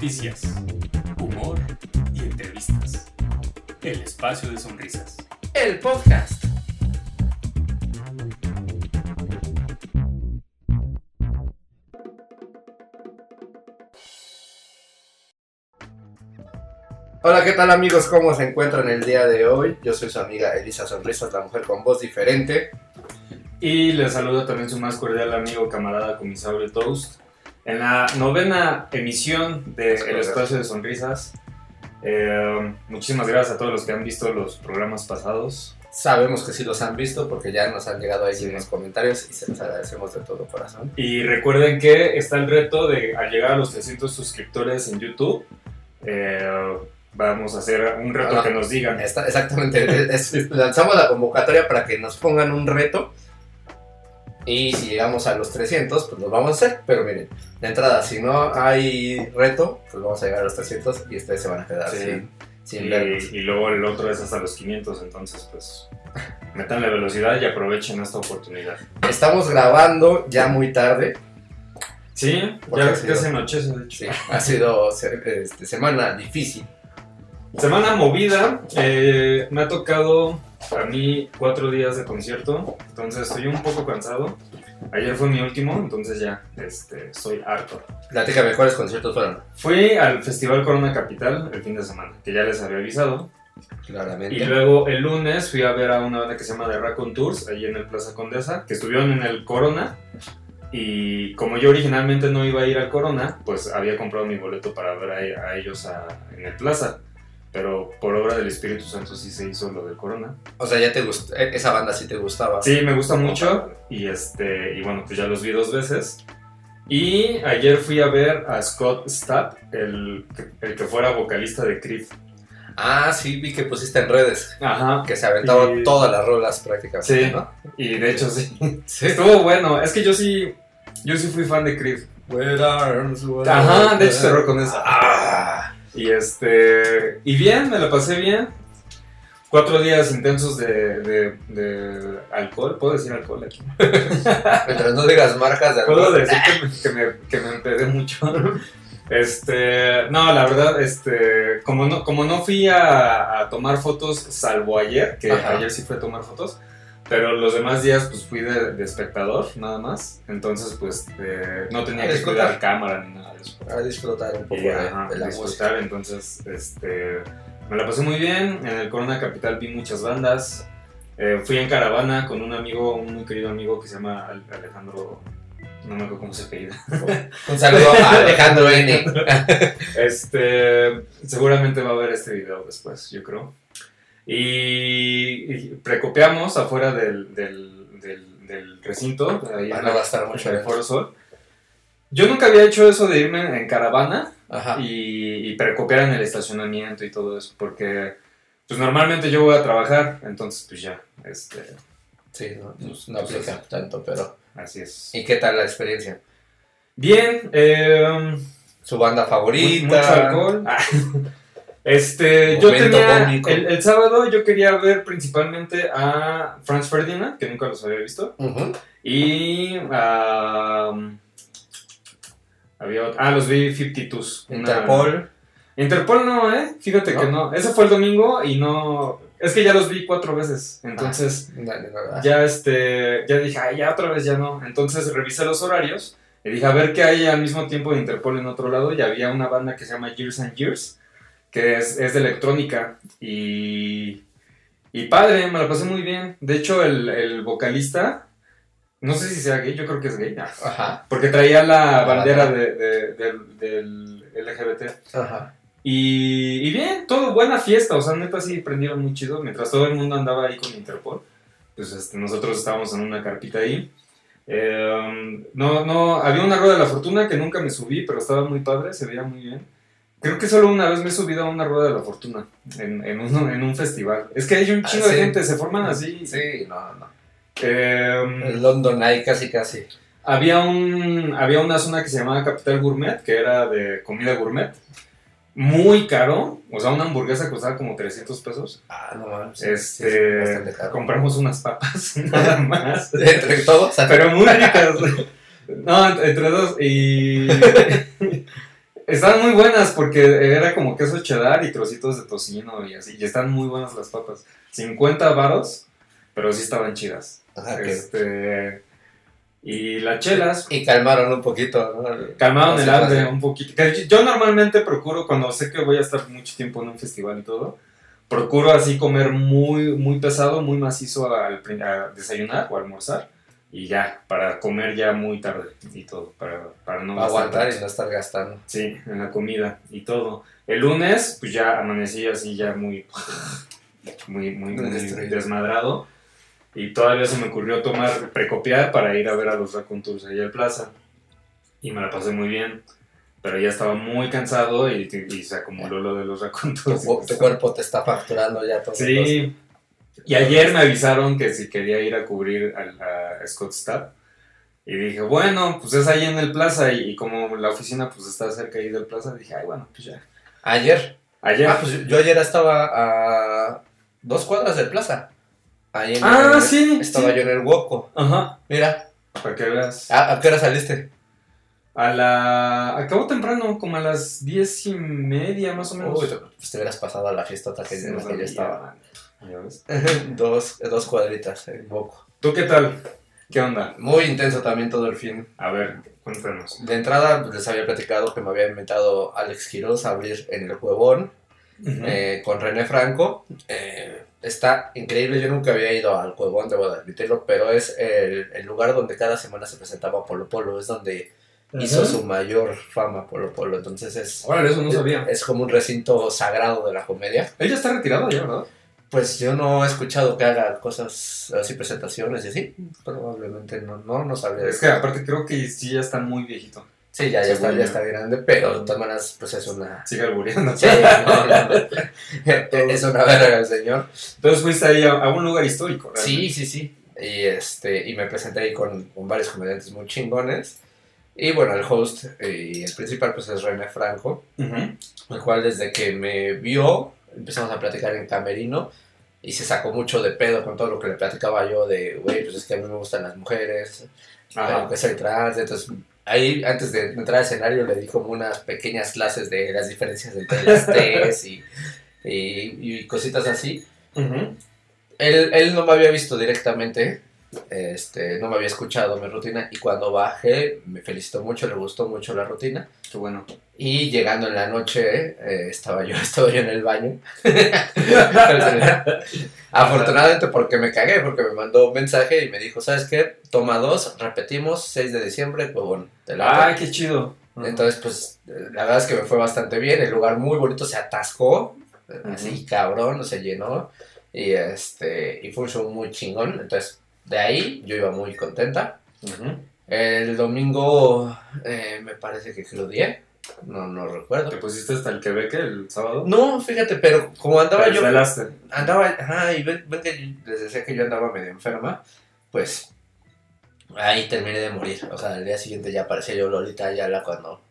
Noticias, humor y entrevistas. El espacio de sonrisas. El podcast. Hola, ¿qué tal amigos? ¿Cómo se encuentran el día de hoy? Yo soy su amiga Elisa Sonrisas, la mujer con voz diferente. Y les saluda también su más cordial amigo camarada comisario Toast. En la novena emisión de Es El correcto. Espacio de Sonrisas. Eh, muchísimas gracias a todos los que han visto los programas pasados. Sabemos que sí los han visto porque ya nos han llegado ahí Sí. unos comentarios y se los agradecemos de todo corazón. Y recuerden que está el reto de al llegar a los 300 suscriptores en YouTube. eh, vamos a hacer un reto Ah. que nos digan. Está- exactamente, es- lanzamos la convocatoria para que nos pongan un reto y si llegamos a los 300, pues lo vamos a hacer, pero miren, de entrada, si no hay reto, pues vamos a llegar a los 300 y ustedes se van a quedar Sí. sin, sin Y, vernos. y luego el otro es hasta los 500, entonces pues metanle velocidad y aprovechen esta oportunidad. Estamos grabando ya muy tarde, Sí, ¿Por qué ya casi anochece de hecho. sí, ha sido este, semana difícil. Semana movida, eh, me ha tocado a mí cuatro días de concierto, entonces estoy un poco cansado. Ayer fue mi último, entonces ya este, estoy harto. Platícame, ¿cuáles conciertos fueron? Fui al Festival Corona Capital el fin de semana, que ya les había avisado. Claramente. Y luego el lunes fui a ver a una banda que se llama The Raccoon Tours, ahí en el Plaza Condesa, que estuvieron en el Corona. Y como yo originalmente no iba a ir al Corona, pues había comprado mi boleto para ver a, a ellos a- en el Plaza. Pero por obra del Espíritu Santo sí se hizo lo del Corona. O sea, ya te gustó, e- esa banda sí te gustaba. Sí, me gusta mucho. Y, este, y bueno, pues ya los vi dos veces. Y ayer fui a ver a Scott Stapp, el, el que fuera vocalista de Creed. Ah, sí, vi que pusiste en redes. Ajá. Que se aventaron Y- todas las rolas prácticamente, Sí. ¿no? Y de hecho sí. Sí. Estuvo bueno. Es que yo sí, yo sí fui fan de Creed. Where arms were Ajá, de hecho cerró con esa. Ah, Y este. Y bien, me la pasé bien. Cuatro días intensos de, de, de alcohol. ¿Puedo decir alcohol aquí? mientras no digas marcas de Puedo alcohol. decir que me, que me, que me empedé mucho. Este. No, la verdad, este. Como no, como no fui a, a tomar fotos, salvo ayer, que Ajá. ayer sí fui a tomar fotos. Pero los demás días, pues fui de, de espectador, nada más. Entonces, pues eh, no tenía que cuidar cámara ni nada de eso. A disfrutar un poco Y, de, ajá, de la disfrutar, música. entonces este, me la pasé muy bien. En el Corona Capital vi muchas bandas. Eh, fui en caravana con un amigo, un muy querido amigo que se llama Al- Alejandro. No me acuerdo cómo se apellida. Un saludo a Alejandro N. Este, seguramente va a ver este video después, yo creo. Y, y precopiamos afuera del, del, del, del recinto. Ahí Ah, en no la- va a estar mucho en el. Foro Sol. Yo nunca había hecho eso de irme en caravana Ajá. y, y precopiar en el estacionamiento y todo eso, porque pues normalmente yo voy a trabajar, entonces pues ya, este, Sí, no, pues, no aplica tanto, pero. así es. ¿Y qué tal la experiencia? Bien, eh, ¿Su banda favorita? mucho alcohol. Ah, Este, yo tenía, el, el sábado yo quería ver principalmente a Franz Ferdinand, que nunca los había visto, Ujú. y a... había ah, los vi 52. una- Interpol. Interpol no, ¿eh? Fíjate ¿No? que no. Ese fue el domingo y no... Es que ya los vi cuatro veces. Entonces, No, no, no, ya este... Ya dije, ay, ya otra vez ya no. Entonces revisé los horarios y dije, a ver qué hay al mismo tiempo de Interpol en otro lado. Y había una banda que se llama Years and Years, que es, es de electrónica. Y... Y padre, me la pasé muy bien. De hecho, el, el vocalista... No sé si sea gay, yo creo que es gay. Ajá. Porque traía la bandera de- de- del, del LGBT. Ajá. Y, y bien, todo buena fiesta, o sea, neta sí prendieron muy chido, mientras todo el mundo andaba ahí con Interpol, pues este, nosotros estábamos en una carpita ahí. Eh, no, no, había una rueda de la fortuna que nunca me subí, pero estaba muy padre, se veía muy bien. Creo que solo una vez me he subido a una rueda de la fortuna en, en, un, en un festival. Es que hay un Ah, chingo de gente, se forman así. Sí, no, no. Eh, En London hay casi, casi. había, un, había una zona que se llamaba Capital Gourmet, que era de comida gourmet. Muy caro, o sea, una hamburguesa costaba como 300 pesos. Ah, no mames. Este, Sí, caro. compramos unas papas, nada más. Entre todos. Pero muy ricas. No, ent- entre dos. Y, Estaban muy buenas porque era como queso cheddar y trocitos de tocino y así. Y están muy buenas las papas. 50 varos, pero sí estaban chidas. Ajá, Este, y las chelas Y calmaron un poquito, ¿no? calmaron el hambre un poquito. Yo normalmente procuro, cuando sé que voy a estar mucho tiempo en un festival y todo, procuro así comer muy, muy pesado, muy macizo al, desayunar o almorzar. Y ya, para comer ya muy tarde y todo, para, para no gastar aguantar y no estar gastando. Sí, en la comida y todo. El lunes, pues ya amanecí así, ya muy, muy, muy, muy desmadrado. Y todavía se me ocurrió tomar, precopiar para ir a ver a los Raccoon Tours ahí al Plaza. Y me la pasé muy bien. Pero ya estaba muy cansado y, y se acumuló lo de los Raccoon Tu, Tours. cu- tu cuerpo te está facturando ya todo. Sí. Y ayer me avisaron que si quería ir a cubrir al- a, Scottsdale. Y dije, bueno, pues es ahí en el plaza. Y, y como la oficina pues está cerca ahí del plaza, dije, ay, bueno, pues ya. Ayer. Ayer. Ah, pues yo ayer estaba a dos cuadras del plaza. Ahí en Ah, el- sí, Estaba sí. yo en el Woco. Ajá. Mira. Para que veas. ¿A, a qué hora saliste? A la. Acabó temprano, como a las diez y media más o menos. Uy, pues te hubieras pasado a la fiesta que, Sí, en no la que yo sabía, estaba. ya ves. Dos, dos cuadritas en Woco. ¿Tú qué tal? ¿Qué onda? Muy intenso también todo el fin. A ver, cuéntanos. De entrada les había platicado que me había inventado Alex Quiroz a abrir en el Huevón. Eh, con René Franco. Eh, está increíble, yo nunca había ido al Cuevón, debo de admitirlo, pero es el, el lugar donde cada semana se presentaba Polo Polo, es donde hizo su mayor fama Polo Polo, entonces es, Órale, eso no sabía. es como un recinto sagrado de la comedia. Ella está retirada ya, ¿verdad? Pues yo no he escuchado que haga cosas así, presentaciones y así, probablemente no, no, no sabría. Es que aparte creo que sí ya está muy viejito. Sí, ya, ya, Sí, está, ya está grande, pero de todas maneras pues es una... Sigue albureando. Sí, no, no, no. es una verga el señor. Entonces fuiste ahí a, a un lugar histórico, Sí, realmente. sí, sí. Y, este, y me presenté ahí con, con varios comediantes muy chingones. Y bueno, el host y el principal pues es René Franco, el cual desde que me vio empezamos a platicar en camerino y se sacó mucho de pedo con todo lo que le platicaba yo de, güey, pues es que a mí me gustan las mujeres, que soy trans, entonces ahí antes de entrar al escenario le di como unas pequeñas clases de las diferencias entre las T's y, y, y cositas así. Él, él no me había visto directamente, este, no me había escuchado mi rutina y cuando bajé me felicitó mucho, le gustó mucho la rutina Qué bueno. y llegando en la noche eh, estaba yo estaba yo en el baño. Afortunadamente porque me cagué, porque me mandó un mensaje y me dijo, ¿sabes qué? Toma dos, repetimos, 6 de diciembre, pues bueno, te la Ay, qué chido. entonces, pues, la verdad es que me fue bastante bien. El lugar muy bonito se atascó, así cabrón, se llenó. Y este, y fue un show muy chingón. Entonces, de ahí yo iba muy contenta. El domingo eh, me parece que crudié. No, no recuerdo. ¿Te pusiste hasta el Quebec el sábado? No, fíjate, pero como andaba Te yo. Andaba, ajá, y ven, ven que les decía que yo andaba medio enferma. Pues ahí terminé de morir. O sea, al día siguiente ya parecía yo Lolita Ayala cuando.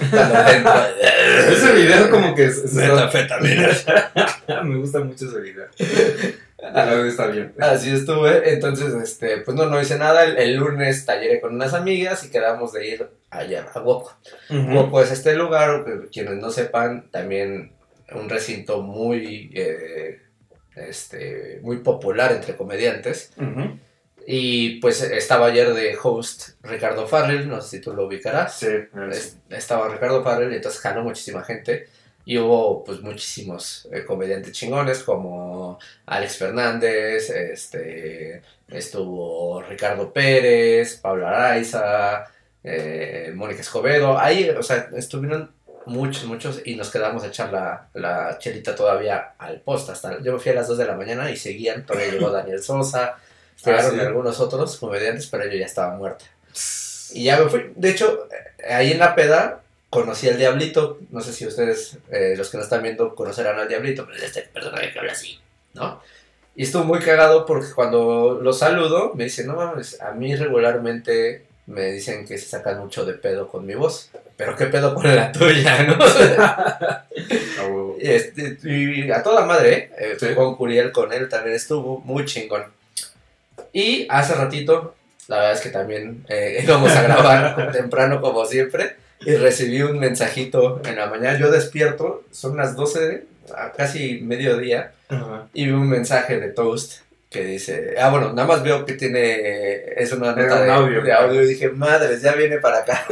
Ese video como que... es- Metanfetamina. Me gusta mucho ese video. Está bien. Así estuve, entonces, este, pues no, no hice nada. El, el lunes talleré con unas amigas y quedamos de ir allá a Woco. Woco es este lugar, quienes no sepan, también un recinto muy, eh, este, muy popular entre comediantes. Ujú. Y pues estaba ayer de host Ricardo Farrell, no sé si tú lo ubicarás. Sí. Es- Estaba Ricardo Farrell y entonces jaló muchísima gente. Y hubo pues muchísimos eh, comediantes chingones como Alex Fernández, este, estuvo Ricardo Pérez, Pablo Araiza, eh, Mónica Escobedo. Ahí, o sea, estuvieron muchos, muchos y nos quedamos a echar la, la chelita todavía al post. Hasta, yo me fui a las 2 de la mañana y seguían, todavía llegó Daniel Sosa, llegaron sí. algunos otros comediantes, pero yo ya estaba muerta. Y ya me fui. De hecho, eh, ahí en la peda conocí al Diablito. No sé si ustedes, eh, los que nos están viendo, conocerán al Diablito, pero es este personaje que habla así, ¿no? Y estuvo muy cagado porque cuando lo saludo, me dice, no mames, a mí regularmente me dicen que se sacan mucho de pedo con mi voz. Pero qué pedo con la tuya, ¿no? Este, y a toda madre, ¿eh? Sí. con Curiel, con él también estuvo muy chingón. Y hace ratito, la verdad es que también eh, íbamos a grabar temprano como siempre. y recibí un mensajito en la mañana. Yo despierto, son las 12, a casi mediodía, y vi un mensaje de Toast que dice, ah, bueno, nada más veo que tiene, es una nota un de, audio. de audio y dije, madres, ya viene para acá.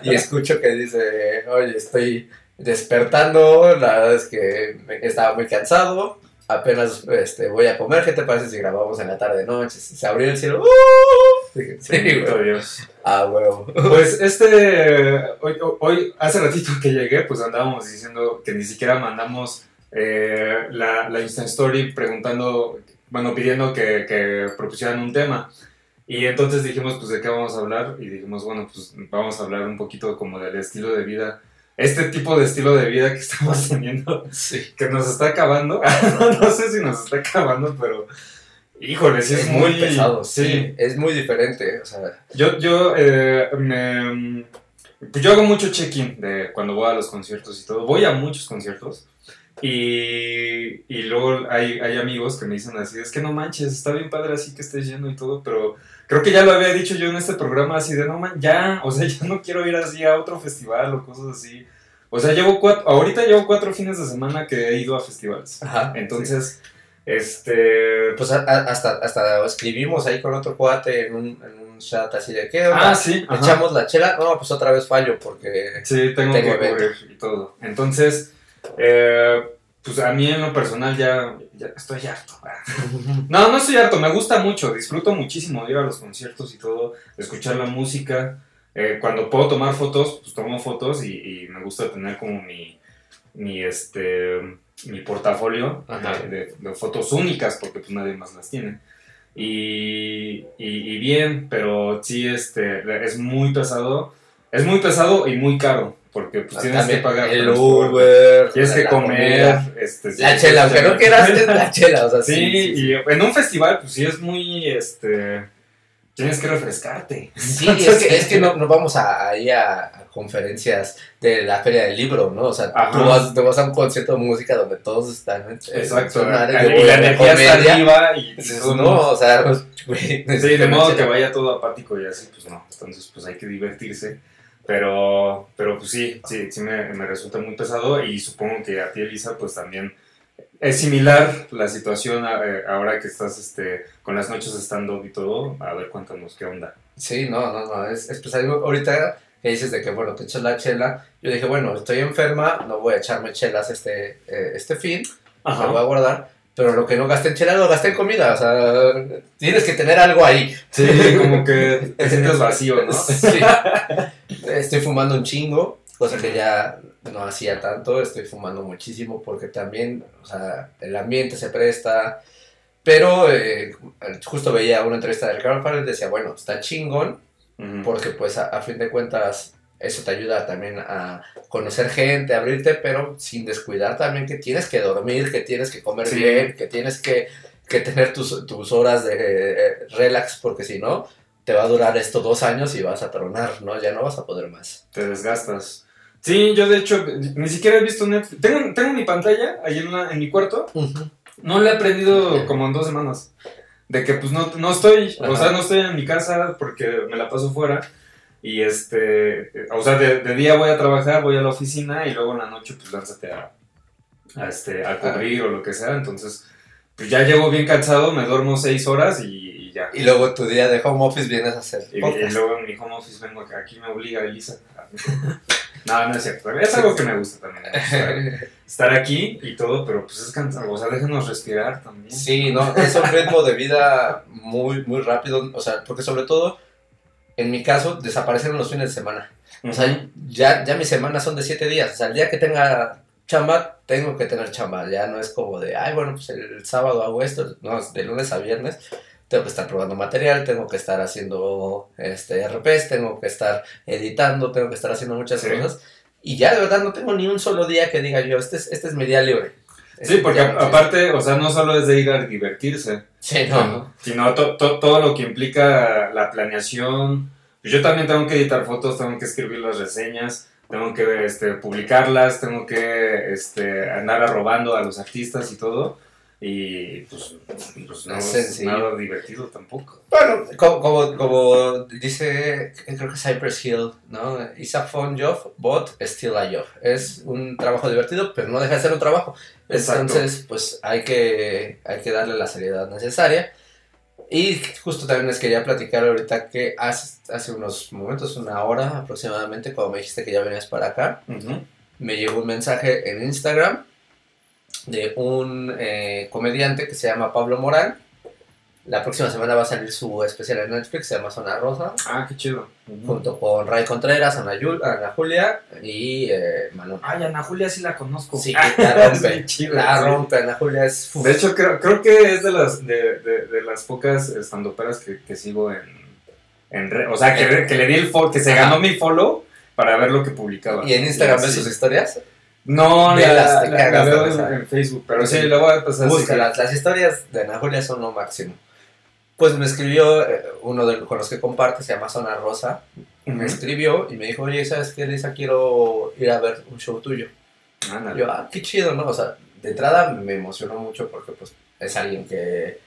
y escucho que dice, oye, estoy despertando, la verdad es que estaba muy cansado, apenas este, voy a comer, ¿qué te parece si grabamos en la tarde noche? Se abrió el cielo, ¡uh! Sí, güey. Dios. Ah, huevo. Pues este, hoy, hoy, hace ratito que llegué, pues andábamos diciendo que ni siquiera mandamos eh, la, la Insta Story preguntando, bueno, pidiendo que, que propusieran un tema. Y entonces dijimos, pues, ¿de qué vamos a hablar? Y dijimos, bueno, pues, vamos a hablar un poquito como del estilo de vida, este tipo de estilo de vida que estamos teniendo, Sí. que nos está acabando. no sé si nos está acabando, pero, híjole, sí es, es muy pesado, sí. sí. Es muy diferente, o sea, Yo, yo, eh, me, pues yo hago mucho check-in de cuando voy a los conciertos y todo. Voy a muchos conciertos. Y, y luego hay, hay amigos que me dicen así, es que no manches, está bien padre así que estés yendo y todo, pero creo que ya lo había dicho yo en este programa así de, no man, ya, o sea, ya no quiero ir así a otro festival o cosas así. O sea, llevo cuatro, ahorita llevo cuatro fines de semana que he ido a festivales. ajá. Entonces, este... Pues a- a- hasta, hasta escribimos ahí con otro cuate en un, en un chat así de qué? Ah, sí. ajá. echamos la chela, no, pues otra vez fallo porque Sí, tengo, Tengo que y todo. Entonces, eh, pues a mí en lo personal ya, ya estoy harto. No, no estoy harto, me gusta mucho, disfruto muchísimo de ir a los conciertos y todo, de escuchar la música. Eh, cuando puedo tomar fotos, pues tomo fotos y, y me gusta tener como mi, mi, este, mi portafolio Ajá. de, de- de fotos únicas, porque pues nadie más las tiene. Y, y- y bien, pero sí, este, es muy pesado. Es muy pesado y muy caro, porque pues tienes que pagar el Uber, tienes que comer, este, la sí, chela, aunque no sí. quieras, es la chela, o sea, Sí, sí. y en un festival, pues sí es muy, este, tienes que refrescarte. Sí, es que, es que no, no vamos a, ahí a, a conferencias de la feria del libro, ¿no? O sea, Ajá. tú vas, te vas a un concierto de música donde todos están en Exacto. en Y la energía está arriba y Dices, todo el no, mundo- o sea, pues, Sí, de modo que vaya todo apático y así, pues no. Entonces, pues hay que divertirse. Pero, pero pues sí, sí, sí me, me resulta muy pesado y supongo que a ti, Elisa, pues también es similar la situación a- eh, ahora que estás este, con las noches stand-up y todo. A ver, cuéntanos qué onda. Sí, no, no, no, es, es algo, ahorita que dices de que, bueno, te echas la chela, yo dije, bueno, estoy enferma, no voy a echarme chelas este, eh, este fin, me voy a guardar, pero lo que no gasté en chela lo gasté en comida, o sea, tienes que tener algo ahí. Sí, como que te sientes vacío, ¿no? Sí. Estoy fumando un chingo, cosa que ya no hacía tanto, estoy fumando muchísimo porque también, o sea, el ambiente se presta, pero eh, justo veía una entrevista de Ricardo Farrell y decía, bueno, está chingón, porque pues a, a fin de cuentas eso te ayuda también a conocer gente, a abrirte, pero sin descuidar también que tienes que dormir, que tienes que comer Sí. bien, que tienes que, que tener tus, tus horas de eh, relax, porque si no, te va a durar esto dos años y vas a tronar, ¿no? Ya no vas a poder más. Te desgastas. Sí, yo de hecho ni siquiera he visto Netflix. Tengo, tengo mi pantalla ahí en, la- en mi cuarto. No la he prendido como en dos semanas. De que pues no, no estoy, o sea, no estoy en mi casa porque me la paso fuera. Y este, o sea, de, de día voy a trabajar, voy a la oficina y luego en la noche pues lánzate a, a, este, a cubrir o lo que sea. Entonces, pues ya llego bien cansado, me duermo seis horas y, y ya. Y luego tu día de home office vienes a hacer Y, y luego en mi home office vengo acá, aquí me obliga Elisa. No, no es cierto. Es algo que me gusta también. Estar aquí y todo, pero pues es cansado. O sea, déjenos respirar también. Sí, no, es un ritmo de vida muy, muy rápido, o sea, porque sobre todo, en mi caso, desaparecen los fines de semana. O sea, ya, ya mis semanas son de siete días. O sea, el día que tenga chamba, tengo que tener chamba. Ya no es como de, ay, bueno, pues el sábado hago esto. No, es de lunes a viernes. Tengo que estar probando material, tengo que estar haciendo este, RPs, tengo que estar editando, tengo que estar haciendo muchas Sí. cosas. Y ya de verdad no tengo ni un solo día que diga yo, este es, este es mi día libre. Sí, porque aparte, o sea, no solo es de ir a divertirse, Sí, no. sino to- to- todo lo que implica la planeación. Yo también tengo que editar fotos, tengo que escribir las reseñas, tengo que este, publicarlas, tengo que este, andar arrobando a los artistas y todo. Y pues, pues no Es nada divertido tampoco. Bueno, como, como, como dice, creo que Cypress Hill, ¿no? It's a fun job, but still a job. Es un trabajo divertido, pero no deja de ser un trabajo. Exacto. Entonces, pues hay que, hay que darle la seriedad necesaria. Y justo también les quería platicar ahorita que hace, hace unos momentos, una hora aproximadamente, cuando me dijiste que ya venías para acá, Ujú. me llegó un mensaje en Instagram de un eh, comediante que se llama Pablo Morán. La próxima semana va a salir su especial en Netflix, se llama Zona Rosa, Ah, qué chido. Junto con Ray Contreras, Ana, Yul- Ana Julia y eh, Manuel. Ay, Ana Julia sí la conozco. Sí, Ah, la rompe. La sí. rompe, Ana Julia es... uf. De hecho, creo, creo que es de las, de, de, de las pocas estandoperas que, que sigo en, en re- O sea, que, que le di el follow, que se ganó mi follow para ver lo que publicaba. ¿Y en Instagram ves Sí. sus historias? No, la, Velas, te la- la veo en, en Facebook, pero sí, Sí. voy a pasar. Búscalas, las historias de Ana Julia son lo máximo. Pues me escribió eh, uno de, con los que comparte, se llama Zona Rosa, me escribió y me dijo, oye, ¿sabes qué, Lisa? Quiero ir a ver un show tuyo. Ándale. Yo, ah, qué chido, ¿no? O sea, de entrada me emocionó mucho porque pues es alguien que,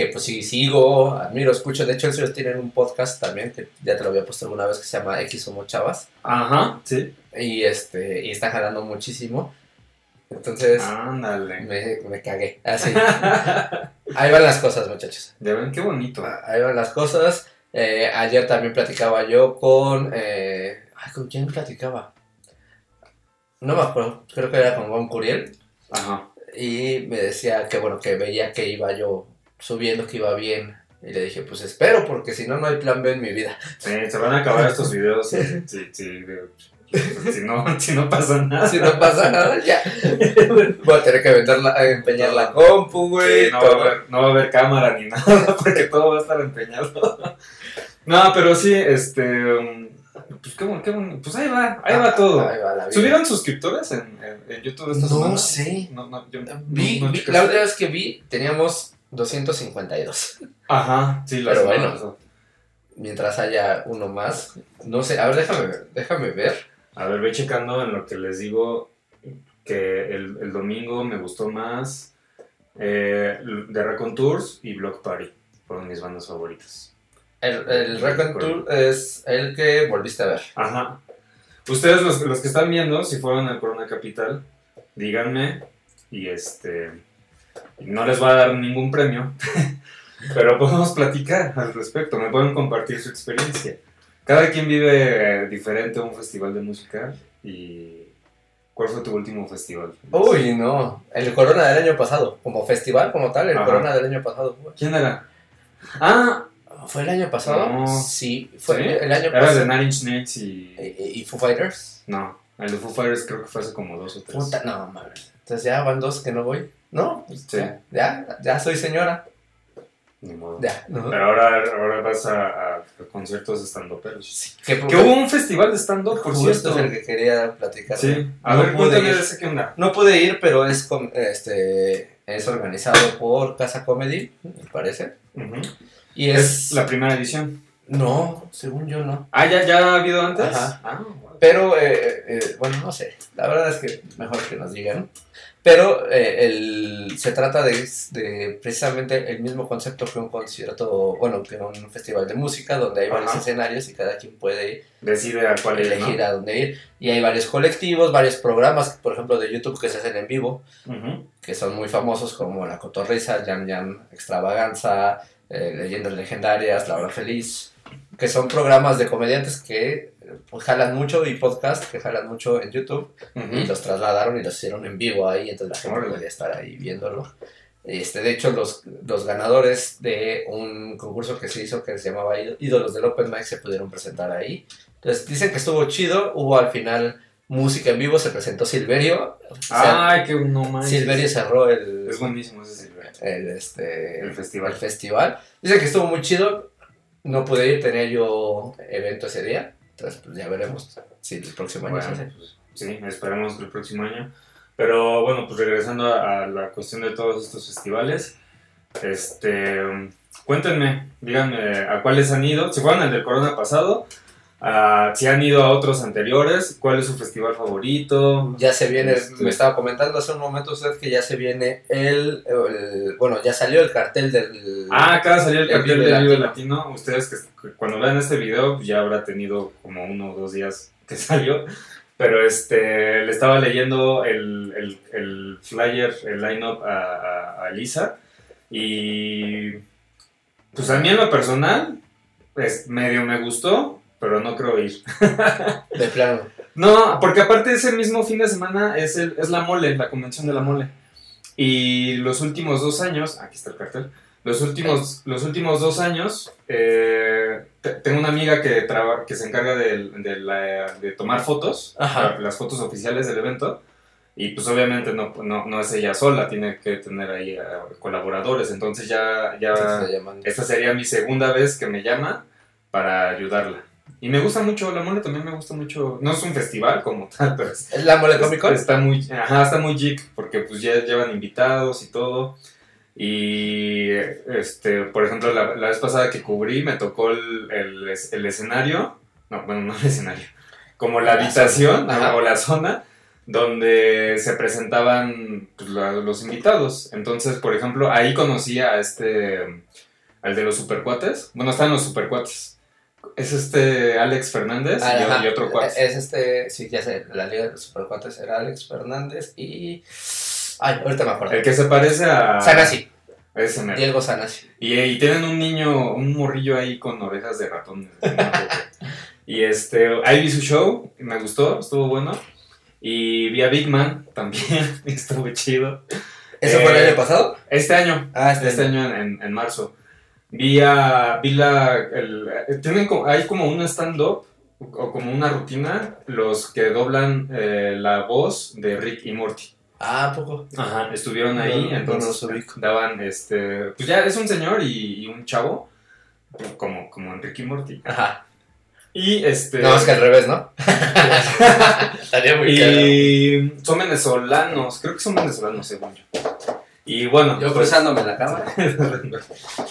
que pues sí sigo, admiro, escucho. De hecho, ellos tienen un podcast también, que ya te lo había puesto alguna vez, que se llama X Somos Chavas. Ajá, sí. Y, este, y está jalando muchísimo. Entonces, Ándale. me, me cagué. Así. Ahí van las cosas, muchachos. Ya ven, qué bonito. Ahí van las cosas. Eh, ayer también platicaba yo con... eh, ay, ¿con quién platicaba? No me acuerdo, creo que era con Juan Curiel. Ajá. Y me decía que bueno, que veía que iba yo subiendo, que iba bien. Y le dije, pues espero, porque si no, no hay plan B en mi vida. Sí, se van a acabar estos videos. Sí, sí, sí, si, no, si no pasa nada. Si no pasa nada, ya. Voy a tener que la- empeñar la compu, güey. Sí, no, va haber, no va a haber cámara ni nada, porque todo va a estar empeñado. No, pero sí, este. um, Pues, qué bueno, qué bueno. Pues ahí va, ahí va todo. Ahí va la vida. ¿Subieron suscriptores en, en, en YouTube esta No semana? sé. No, Vi, vi- checaste. la última vez que vi, teníamos 252. Ajá, sí, la Pero bueno. Mientras haya uno más, no sé, a ver, déjame, déjame ver. A ver, ve checando en lo que les digo que el, el domingo me gustó más eh, The Recon Tours y Block Party. Fueron mis bandas favoritas. El, el Recon Tour es el que volviste a ver. Ajá. Ustedes, los, los que están viendo, si fueron al Corona Capital, díganme y este. No les va a dar ningún premio, pero podemos platicar al respecto. Me pueden compartir su experiencia. Cada quien vive diferente un festival de música y. ¿Cuál fue tu último festival? Uy, no. El Corona del año pasado, como festival, como tal, el Ajá. Corona del año pasado. ¿Quién era? Ah, ¿Fue el año pasado? No. Sí, fue ¿sí? el año Era de pasado. Nine Inch Nails y. ¿Y, y Foo Fighters? No, el de Foo Fighters creo que fue hace como dos o tres. Puta, no, mames. Entonces ya van dos que no voy. ¿No? Pues Sí. Ya, ya, soy señora. Ni modo. Ya. ¿no? Pero ahora, ahora vas a, a conciertos de stand peros. Que, Que hubo un festival de stand-up, por cierto. es el que quería platicar. Sí. A No ver, pude ir. ese qué onda. No pude ir, pero es este es organizado por Casa Comedy, me parece. Y Es es, la primera edición. no, según yo no. Ah, ¿ya, ya ha habido antes? Ajá. Ah, bueno. Pero eh, eh, bueno, no sé. La verdad es que mejor que nos digan. Pero eh, el, se trata de, de precisamente el mismo concepto que un concierto, bueno, que un festival de música donde hay varios escenarios y cada quien puede Decide a cuál ir, elegir ¿no? a dónde ir. Y hay varios colectivos, varios programas, por ejemplo, de YouTube que se hacen en vivo, que son muy famosos como La Cotorrisa, Jam Jam Extravaganza, eh, Leyendas Legendarias, La Hora Feliz, que son programas de comediantes que pues, jalan mucho y podcast que jalan mucho en YouTube Ujú. y los trasladaron y los hicieron en vivo ahí, entonces la gente podía estar ahí viéndolo. Este, de hecho, los, los ganadores de un concurso que se hizo que se llamaba Íd- Ídolos del Open Mic se pudieron presentar ahí. Entonces, dicen que estuvo chido, hubo al final música en vivo, se presentó Silverio. O sea, Ay, que no manches. Silverio cerró el, Es buenísimo ese Silverio. el, este, El festival. el festival. Dice que estuvo muy chido. No pude ir, tenía yo evento ese día. Entonces, pues ya veremos si el próximo año se Bueno, hace. pues, sí, esperemos el próximo año. Pero bueno, pues regresando a, a la cuestión de todos estos festivales, este, cuéntenme, díganme a cuáles han ido. Si fueron el del Corona pasado, ah, si han ido a otros anteriores, cuál es su festival favorito. Ya se viene, Este- me estaba comentando hace un momento usted que ya se viene el, el- bueno, ya salió el cartel del... Ah, acaba de salir el El cartel Vive de Vive Latino. Latino. Ustedes que cuando vean este video ya habrá tenido como uno o dos días que salió. Pero este, le estaba leyendo el, el, el flyer, el line-up a, a- a Lisa. Y pues a mí en lo personal, pues medio me gustó, pero no creo ir. de plano. No, porque aparte ese mismo fin de semana es, el, es la mole, la convención de la mole. Y los últimos dos años, aquí está el cartel, los últimos, los últimos dos años, eh, te- tengo una amiga que, traba- que se encarga de, de la- de tomar fotos, Ajá. las fotos oficiales del evento. Y pues obviamente no, no, no es ella sola, tiene que tener ahí colaboradores. Entonces ya, ya esta sería mi segunda vez que me llama para ayudarla. Y me gusta mucho, la mole también me gusta mucho. No es un festival como tal, pero es- ¿Es la mole Comic Con? está muy, ajá, está muy geek porque pues ya llevan invitados y todo. Y este, por ejemplo, la, la vez pasada que cubrí me tocó el, el, es- el escenario, no, bueno, no el escenario, como la La habitación zona, o la zona donde se presentaban pues, la- los invitados. Entonces, por ejemplo, ahí conocí a este, al de los supercuates. Bueno, están los supercuates. Es este Alex Fernández y- Ajá. y, otro cuate. Es este, sí, ya sé, la Liga de los Supercuates era Alex Fernández y... Ay, ahorita me acuerdo. El que se parece a... Sanasi, Ese mero. Diego Sanasi. Y, y tienen un niño, un morrillo ahí con orejas de ratón. y este, ahí vi su show, me gustó, estuvo bueno. Y vi a Big Man también, estuvo chido. ¿Eso fue el Eh, año pasado? Este año, Ah, este año en, en marzo. Vi a, vi la, el, eh, tienen como, hay como un stand-up o como una rutina los que doblan eh, la voz de Rick y Morty. Ah, ¿a poco. Ajá, estuvieron ahí, no entonces daban, este, pues ya es un señor y, y un chavo, como, como Enrique y Morty. Ajá. Y este... No, es que al revés, ¿no? Estaría muy y son venezolanos, creo que son venezolanos, según yo. Y bueno, Yo pues- cruzándome la cámara.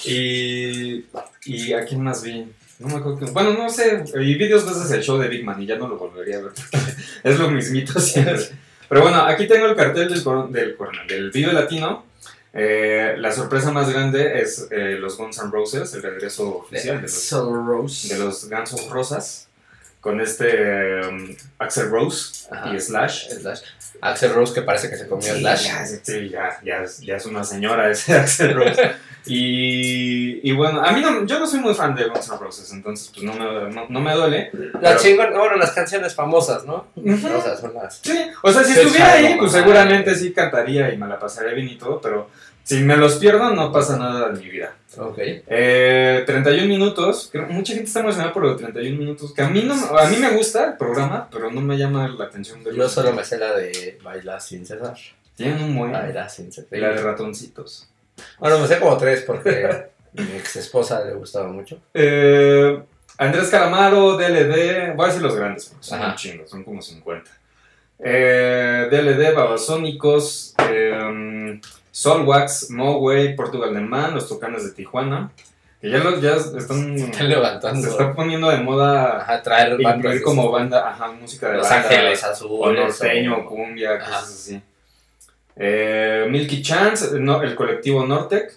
y, y a quién más vi. No me acuerdo. que- Bueno, no sé. Y vi dos veces el show de Big Man y ya no lo volvería a ver. es lo mismito siempre. Pero bueno, aquí tengo el cartel del, cor- del, del video latino. Eh, la sorpresa más grande es eh, los Guns N' Roses, el regreso oficial de los, Rose. de los Gansos Rosas. Con este um, Axel Rose Ajá. y Slash. Slash. Axel Rose que parece que se comió Sí, Slash. Ya, sí, ya, ya, es- ya es una señora ese Axel Rose. y, y bueno, a mí no, yo no soy muy fan de Guns N' Roses, entonces pues no me, no, no me duele. La Pero- chingón, bueno, las canciones famosas, ¿no? Ujú. O sea, son las. Sí, o sea, si estuviera ahí, pues seguramente sí cantaría y me la pasaría bien y todo, pero si me los pierdo no pasa nada en mi vida. Ok. Eh, 31 minutos, mucha gente está emocionada por los 31 minutos, que a mí, no, a mí me gusta el programa, pero no me llama la atención. Yo solo me sé la de Baila sin cesar. Tienen un buen... Baila sin cesar. La de ratoncitos. Bueno, me sé como tres porque mi ex esposa le gustaba mucho. Eh, Andrés Calamaro, DLD, voy a decir los grandes, porque son Ajá. un chingo, son como 50. Eh, DLD, Babasónicos, eh, Solwax, Moway, Portugal de Man, Los Tucanes de Tijuana, que ya, los, ya están, Están levantando. se está poniendo de moda Ajá, traer incluir como banda, ajá, música de Los banda, Ángeles o Azules. norteño, o- o cumbia, Ajá. cosas así. Eh, Milky Chance, no, el colectivo Nortec,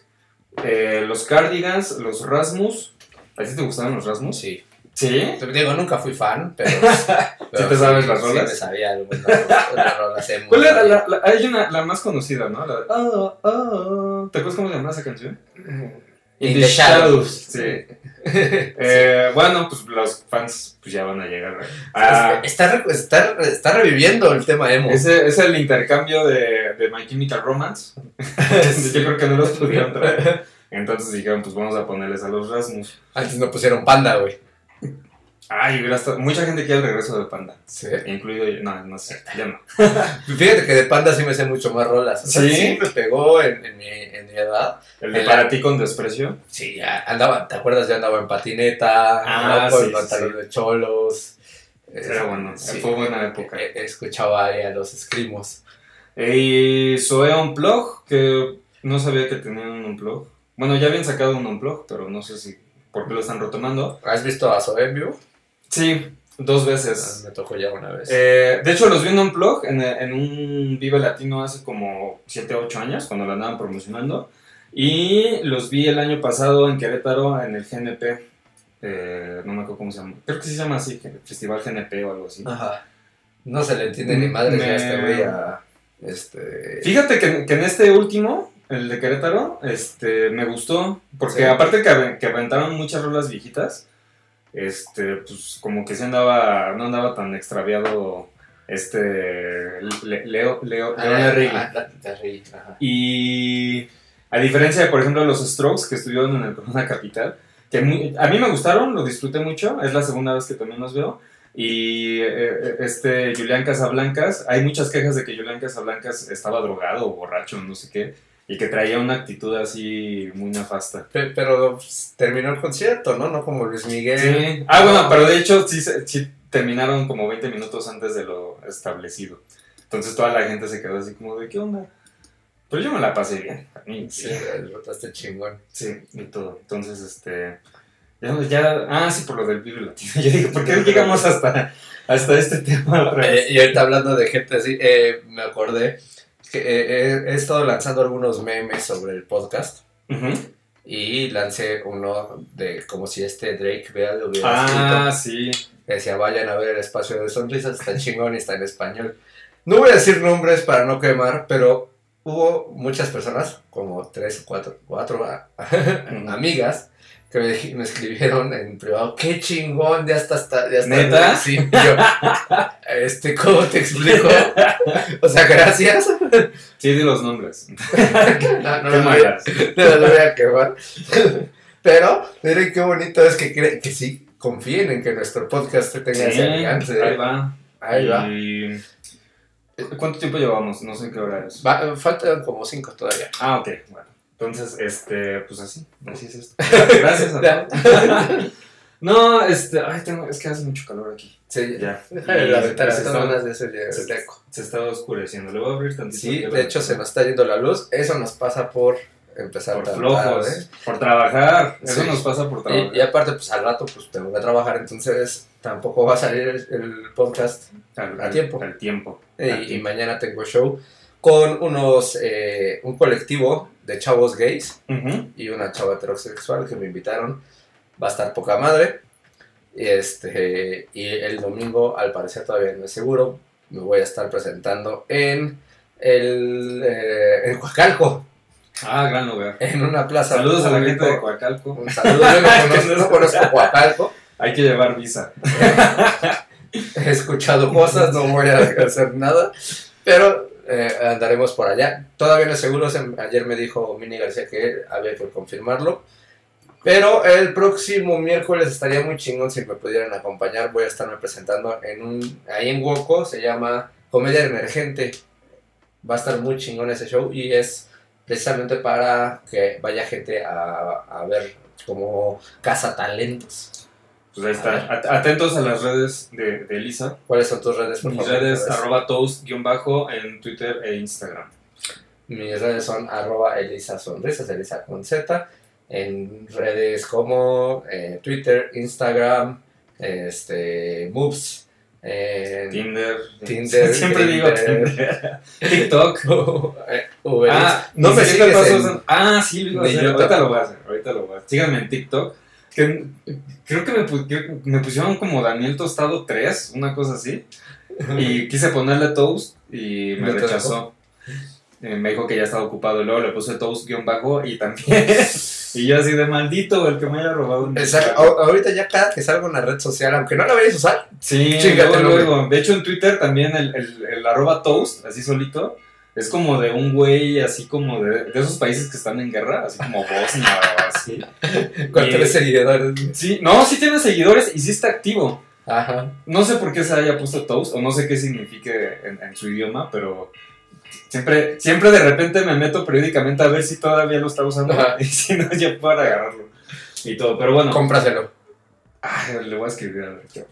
eh, los Cardigans, los Rasmus. ¿A ti te gustaban los Rasmus? Sí. ¿Sí? Te digo, nunca fui fan, pero. pero te sabes las Sí, rolas? me sabía algunas rolas emo. ¿Cuál era la, la- hay una, la más conocida, ¿no? La de, oh, oh. ¿Te acuerdas cómo se llama esa canción? In the Shadows. Sí. Eh, bueno, pues los fans pues ya van a llegar. Ah, Está, está, está reviviendo el tema emo. ese es el intercambio de, de My Chemical Romance. Yo creo que no los pudieron traer. Entonces dijeron, pues vamos a ponerles a los Rasmus. Antes no pusieron panda, güey. Ay, mucha gente quiere el regreso de Panda. Sí. Incluido yo. No, no sé, ya no. Fíjate que de panda sí me sé mucho más rolas. O sea, ¿Sí? sí me pegó en, en mi, en mi edad. El de Para ti con desprecio. Sí, ya andaba, ¿te acuerdas? Yo andaba en patineta, Ah, con sí, sí, pantalón de cholos. Era bueno, fue buena época. Eh, Escuchaba ahí a los escrimos. Y Zoe Unplug, que no sabía que tenían un Unplug. Bueno, ya habían sacado un Unplug, pero no sé si por qué lo están retomando. ¿Has visto a Zoe en vivo? Sí, dos veces. Ah, Me tocó ya una vez. Eh, de hecho, los vi en un blog, en, en un Vive Latino hace como 7 8 años, cuando lo andaban promocionando. Y los vi el año pasado en Querétaro, en el GNP. Eh, no me acuerdo cómo se llama. Creo que sí se llama así, Festival GNP o algo así. Ajá. No se le entiende ni madre Me- este güey a. Este. Fíjate que, que en este último, el de Querétaro, este, me gustó. Porque Sí. aparte que, que aventaron muchas rolas viejitas, este, pues como que se andaba, no andaba tan extraviado este Le- Leo, Leo, León Larregui. Ah, Larregui, ajá. Y a diferencia de, por ejemplo, los Strokes que estuvieron en el Corona Capital, que muy- a mí me gustaron, lo disfruté mucho, es la segunda vez que también los veo. Y eh, este Julián Casablancas, hay muchas quejas de que Julián Casablancas estaba drogado o borracho, no sé qué, y que traía una actitud así muy nefasta. Pe- Pero pues, terminó el concierto, ¿no? No como Luis Miguel. Sí. Ah, bueno, pero de hecho sí, sí terminaron como 20 minutos antes de lo establecido. Entonces toda la gente se quedó así como de, ¿qué onda? Pero yo me la pasé bien. A mí, Sí, rotaste chingón. Sí, y todo. Entonces, este. Ya, ya- ah, sí, por lo del Vive Latino. Yo digo, ¿por qué llegamos hasta, hasta este tema otra vez? Eh, y ahorita hablando de gente así, eh, me acordé que eh, he, he estado lanzando algunos memes sobre el podcast. Ujú. Y lancé uno de como si este Drake vea lo hubiera Ah, escrito. sí. Decía, vayan a ver el espacio de sonrisas, está chingón y está en español. No voy a decir nombres para no quemar, pero hubo muchas personas, como tres o cuatro, cuatro ah, amigas, que me, escribieron en privado, qué chingón, ya está, está ya está. ¿Neta? Sí, yo, este, ¿cómo te explico? O sea, gracias. Sí, di los nombres. No, no, Qué no, malas. no lo voy a quemar. Pero, miren qué bonito es que, que sí confíen en que nuestro podcast tenga Sí, ese alcance. ahí va. Ahí va. Y- ¿Cuánto tiempo llevamos? No sé en qué hora es. Va- faltan como cinco todavía. Ah, ok, bueno. Entonces, este, pues así, así es esto. Gracias a todos. No, este, ay, tengo, es que hace mucho calor aquí. Sí, Ya. La Y ventana, se de está- de ese día se- está eco. Se está oscureciendo. Le voy a abrir tantito. Sí, de hecho se nos está yendo la luz. Eso nos pasa por empezar Por tan flojos, tarde. por trabajar. Eso Sí. nos pasa por trabajar. Y, y aparte, pues al rato pues tengo que trabajar, entonces tampoco va a salir el, el podcast. al, a tiempo. Al tiempo. Eh, Al y mañana tengo show con unos, eh, un colectivo de chavos gays y una chava heterosexual que me invitaron. Va a estar poca madre. Y, este, y el domingo, al parecer todavía no es seguro, me voy a estar presentando en el eh, en Coacalco, Ah, gran lugar. en una plaza. Saludos a la público. gente de Coacalco. Un saludo, yo no conozco, no conozco Coacalco. Hay que llevar visa. He escuchado cosas, no voy a hacer nada, pero eh, andaremos por allá. Todavía no es seguro, se- ayer me dijo Mini García que había que confirmarlo. Pero el próximo miércoles estaría muy chingón si me pudieran acompañar. Voy a estarme presentando en un, ahí en Woco, se llama Comedia Emergente. Va a estar muy chingón ese show y es precisamente para que vaya gente a, a ver como Casa Talentos. Pues ahí está. At- Atentos a las redes de, de Elisa. ¿Cuáles son tus redes? por Mis favor? redes, vez. arroba toast-bajo en Twitter e Instagram. Mis redes son arroba Elisa Sonrisas, Elisa con Z. En redes como eh, Twitter, Instagram, este, Moves, Tinder. Tinder, Siempre digo Tinder. TikTok. Uber. Ah, no me sigues pasos en- Ah, sí, lo iba a Ni hacer. yo Ahorita lo voy a hacer. Ahorita lo voy a hacer. Síganme en TikTok. Que, creo que me, me pusieron como Daniel Tostado 3, una cosa así. Y quise ponerle toast y me ¿No te rechazó. Eh, me dijo que ya estaba ocupado. Y luego le puse toast guion bajo y también. y yo así de maldito el que me haya robado un Exacto. Ahorita ya cada que salga una red social, aunque no la vayas a usar, Sí, luego, luego. De hecho, en Twitter también el, el, el arroba toast, así solito, es como de un güey así como de, de esos países que están en guerra, así como Bosnia o así. con Y- tres seguidores. Sí, no, sí tiene seguidores y sí está activo. Ajá. No sé por qué se haya puesto toast o no sé qué signifique en, en su idioma, pero siempre, siempre de repente me meto periódicamente a ver si todavía lo está usando Ajá. y si no, ya puedo agarrarlo. Y todo, pero bueno, Cómpraselo. ay, le voy a escribir a ver qué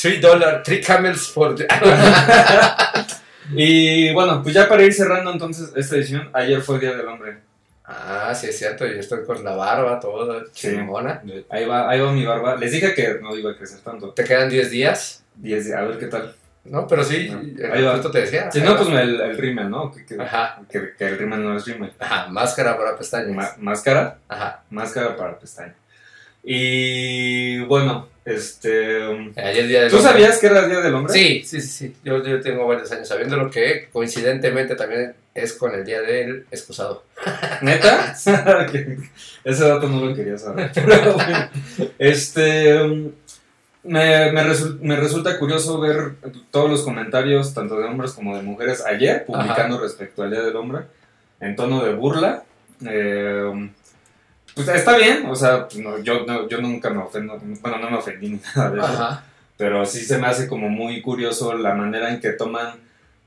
Three dollar, three camels for. the- Y bueno, pues ya para ir cerrando entonces esta edición, ayer fue Día del Hombre. Ah, sí, es cierto, yo estoy con la barba, todo, Sí. chingona. Ahí va, ahí va mi barba. Les dije que no iba a crecer tanto. Te quedan 10 días, 10, a ver qué tal. ¿no? Pero sí, No. en Ahí va. te decía. Si no, pues el, el rímel, ¿no? Que, que, Ajá, que- que el rímel no es rímel. ajá, máscara para pestañas. Ma- máscara, Ajá. máscara para pestaña. Y bueno, este... Ayer día del ¿Tú hombre. sabías que era el Día del Hombre? Sí, sí, sí, sí. Yo, yo tengo varios años sabiéndolo que coincidentemente también es con el día del excusado. ¿Neta? Ese dato no lo quería saber. Pero bueno, este, me, me, resul- me resulta curioso ver todos los comentarios, tanto de hombres como de mujeres, ayer, publicando respecto al Día del Hombre, en tono de burla. Eh, pues está bien, o sea, no, yo, no, yo nunca me ofendo, bueno, no me ofendí ni nada de eso. Ajá. pero sí se me hace como muy curioso la manera en que toman,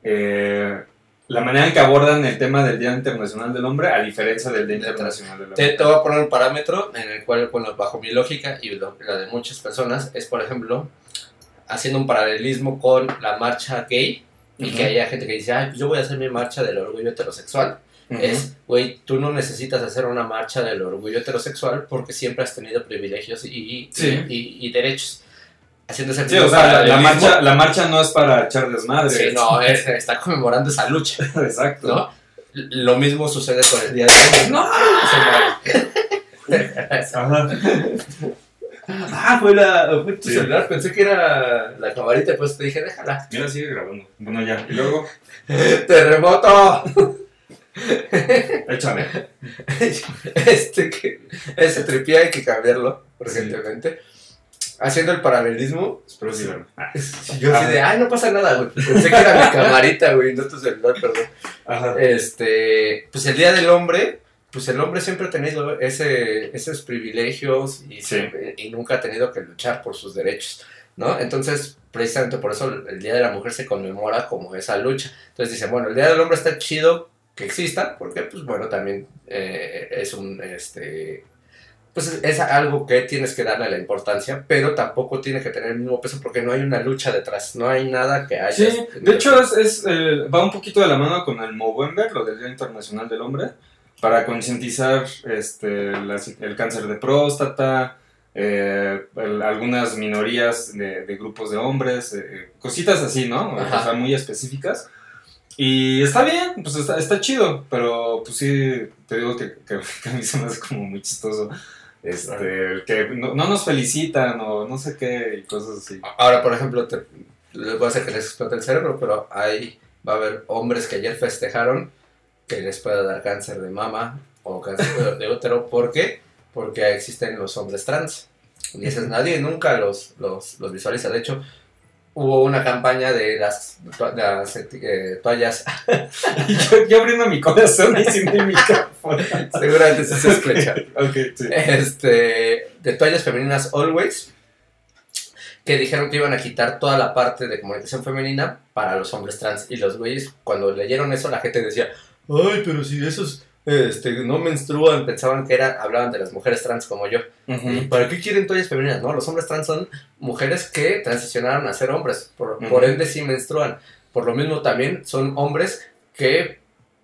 eh, la manera en que abordan el tema del Día Internacional del Hombre a diferencia del Día Internacional del Te, Hombre. te voy a poner un parámetro en el cual, bueno, bajo mi lógica y lo- la de muchas personas, es, por ejemplo, haciendo un paralelismo con la marcha gay y que haya gente que dice, ay, pues yo voy a hacer mi marcha del orgullo heterosexual. Ujú. Es, güey, tú no necesitas hacer una marcha del orgullo heterosexual porque siempre has tenido privilegios y, Sí. y, y- y derechos. Haciendo ese Sí, o sea, la, marcha, la marcha no es para echar desmadre. Sí, no, es- está conmemorando esa lucha, Exacto. ¿no? Lo mismo sucede con el Día de Hombres. ¡No! Ajá. ah, fue, la, fue tu Sí. celular. Pensé que era la camarita, pues te dije, déjala. Mira, sigue grabando. Bueno, ya. Y luego, ¡Terremoto! Échale. este que, ese tripié hay que cambiarlo urgentemente. Haciendo el paralelismo, Espero sí. Ah, yo así de, ay, no pasa nada, güey. Pensé que era mi camarita, güey, no tu celular, perdón. Ajá. Este, pues el Día del Hombre, pues el hombre siempre ha tenido ese, esos privilegios y, Sí. y nunca ha tenido que luchar por sus derechos, ¿no? Entonces, precisamente por eso el Día de la Mujer se conmemora como esa lucha. Entonces dicen, bueno, el Día del Hombre está chido que exista, porque, pues bueno, también eh, es un, este... Pues es- es algo que tienes que darle la importancia, pero tampoco tiene que tener el mismo peso porque no hay una lucha detrás, no hay nada que haya. Sí, de hecho es, es, eh, va un poquito de la mano con el Movember, lo del Día Internacional del Hombre, para concientizar este, el cáncer de próstata, eh, el- algunas minorías de, de grupos de hombres, eh, cositas así, ¿no? Ajá. O sea, muy específicas. Y está bien, pues está, está chido, pero pues sí, te digo que, que- que a mí se me hace como muy chistoso. Este, que no, no nos felicitan o no sé qué y cosas así. Ahora, por ejemplo, te, les voy a hacer que les explote el cerebro, pero hay, va a haber hombres que ayer festejaron que les pueda dar cáncer de mama o cáncer de- útero. ¿Por qué? Porque existen los hombres trans. Y esos nadie nunca los, los, los visualiza. De hecho, hubo una campaña de las, to- de las, eh, toallas, yo, yo abriendo mi corazón y sin mi micrófono. seguramente se escucha. ok, sí. este, de toallas femeninas Always, que dijeron que iban a quitar toda la parte de comunicación femenina para los hombres trans. Y los güeyes, cuando leyeron eso, la gente decía, ay, pero si esos este, no menstruan, pensaban que era, hablaban de las mujeres trans como yo. ¿Y para qué quieren toallas femeninas? No, los hombres trans son mujeres que transicionaron a ser hombres, por, por Ujú. ende sí menstruan. Por lo mismo también son hombres que,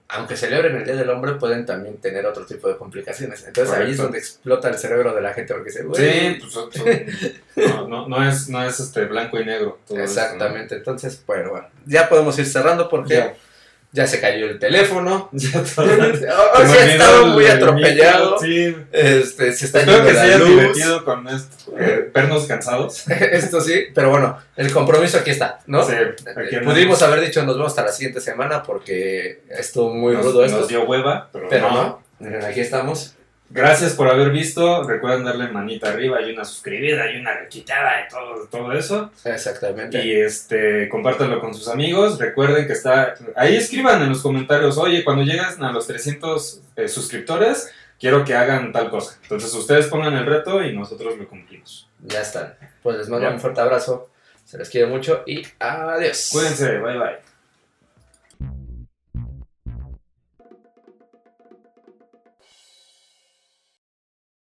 aunque celebren el Día del Hombre, pueden también tener otro tipo de complicaciones. Entonces ahí es donde explota el cerebro de la gente porque güey, Sí, pues son- no, no, no es, no es este blanco y negro. todo esto, ¿no? Exactamente, entonces, bueno, bueno, ya podemos ir cerrando porque ya, Ya. se cayó el teléfono. Ya todo. Hoy Se sí me ha olvidó estado el- muy el atropellado. Sí. Este, se está Espero yendo que se luz. divertido con esto. eh, vernos cansados. Esto sí, pero bueno, el compromiso aquí está, ¿no? Sí, aquí Eh. Pudimos haber dicho nos vemos hasta la siguiente semana porque estuvo muy nos, rudo esto, nos dio hueva, pero, pero no. no. Miren, Aquí estamos. Gracias por haber visto. Recuerden darle manita arriba y una suscribida y una requitada y todo, todo eso. Exactamente. Y este, compártanlo con sus amigos. Recuerden que está. Ahí escriban en los comentarios, oye, cuando lleguen a los 300 eh, suscriptores, quiero que hagan tal cosa. Entonces ustedes pongan el reto y nosotros lo cumplimos. Ya están. Pues les mando Ya. un fuerte abrazo. Se les quiere mucho y adiós. Cuídense, bye bye.